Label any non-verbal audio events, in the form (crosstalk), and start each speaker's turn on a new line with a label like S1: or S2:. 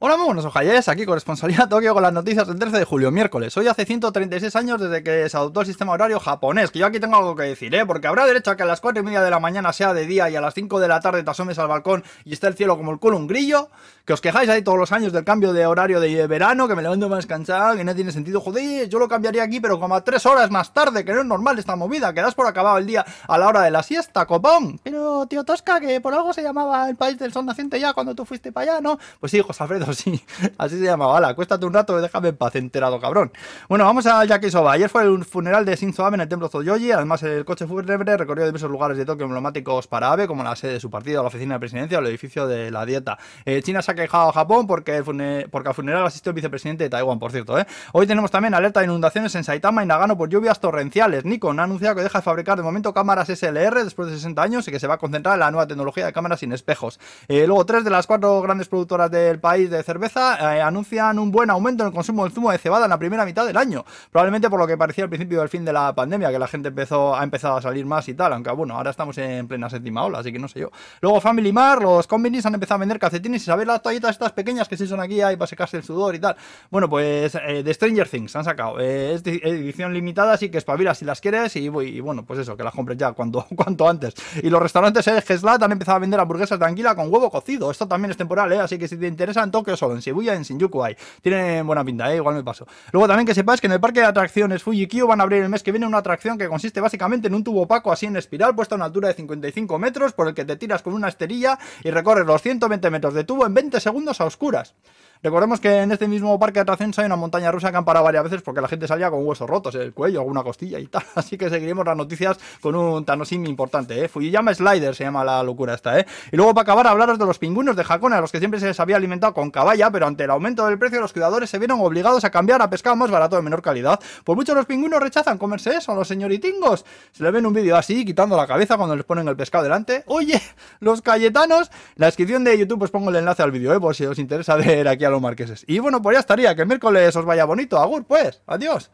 S1: Hola, muy buenos ojalles, aquí corresponsalía Tokio con las noticias del 13 de julio, miércoles. Hoy hace 136 años desde que se adoptó el sistema horario japonés, que yo aquí tengo algo que decir, ¿eh? Porque habrá derecho a que a las 4 y media de la mañana sea de día y a las 5 de la tarde te asomes al balcón y esté el cielo como el culo un grillo, que os quejáis ahí todos los años del cambio de horario de verano, que me levanto más cansado, que no tiene sentido, joder, yo lo cambiaría aquí, pero como a 3 horas más tarde, que no es normal esta movida, que das por acabado el día a la hora de la siesta, copón. Pero, tío Tosca, que por algo se llamaba el país del sol naciente ya cuando tú fuiste para allá, ¿no? Pues sí, José Alfredo, (laughs) sí. Así se llamaba. Hala, acuéstate un rato déjame en paz, enterado, cabrón. Bueno, vamos a Yakisoba. Ayer fue el funeral de Shinzo Abe en el templo Zoyoji. Además, el coche fúnebre recorrió diversos lugares de Tokio emblemáticos para Abe, como la sede de su partido, la oficina de presidencia o el edificio de la dieta. Eh, China se ha quejado a Japón porque, porque al funeral asistió el vicepresidente de Taiwán, por cierto. ¿eh? Hoy tenemos también alerta de inundaciones en Saitama y Nagano por lluvias torrenciales. Nikon ha anunciado que deja de fabricar de momento cámaras SLR después de 60 años y que se va a concentrar en la nueva tecnología de cámaras sin espejos. Eh, luego, tres de las cuatro grandes productoras del país cerveza anuncian un buen aumento en el consumo del zumo de cebada en la primera mitad del año. Probablemente por lo que parecía al principio del fin de la pandemia, que la gente empezó, ha empezado a salir más y tal, aunque bueno, ahora estamos en plena séptima ola, así que no sé yo. Luego Family Mart, los convenis han empezado a vender calcetines y sabéis las toallitas estas pequeñas que se son aquí ahí para secarse el sudor y tal. Bueno, pues de eh, Stranger Things han sacado. Eh, es edición limitada, así que espabila si las quieres y, y, bueno, pues eso, que las compres ya cuanto, (laughs) cuanto antes. Y los restaurantes eh, Geslat han empezado a vender hamburguesas de anguila con huevo cocido. Esto también es temporal, ¿eh? así que si te interesa en Tokio solo, en Shibuya, en Shinjuku hay. Tiene buena pinta, ¿eh? igual me paso. Luego también que sepáis que en el parque de atracciones Fuji-Q van a abrir el mes que viene una atracción que consiste básicamente en un tubo opaco así en espiral puesto a una altura de 55 metros por el que te tiras con una esterilla y recorres los 120 metros de tubo en 20 segundos a oscuras. Recordemos que en este mismo parque de atracciones hay una montaña rusa que han parado varias veces porque la gente salía con huesos rotos, el cuello, alguna costilla y tal. (laughs) Así que seguiremos las noticias con un Tanosim importante, ¿eh? Fujiyama Slider se llama la locura esta, ¿eh? Y luego para acabar, hablaros de los pingüinos de Hakone, a los que siempre se les había alimentado con caballa, pero ante el aumento del precio, los cuidadores se vieron obligados a cambiar a pescado más barato de menor calidad. Por mucho los pingüinos rechazan comerse eso, los señoritingos. Se le ven un vídeo así, quitando la cabeza cuando les ponen el pescado delante. Oye, los cayetanos. la descripción de YouTube os pongo el enlace al vídeo, ¿eh? Por si os interesa (laughs) ver aquí a los marqueses. Y bueno, pues ya estaría. Que el miércoles os vaya bonito. Agur, pues. Adiós.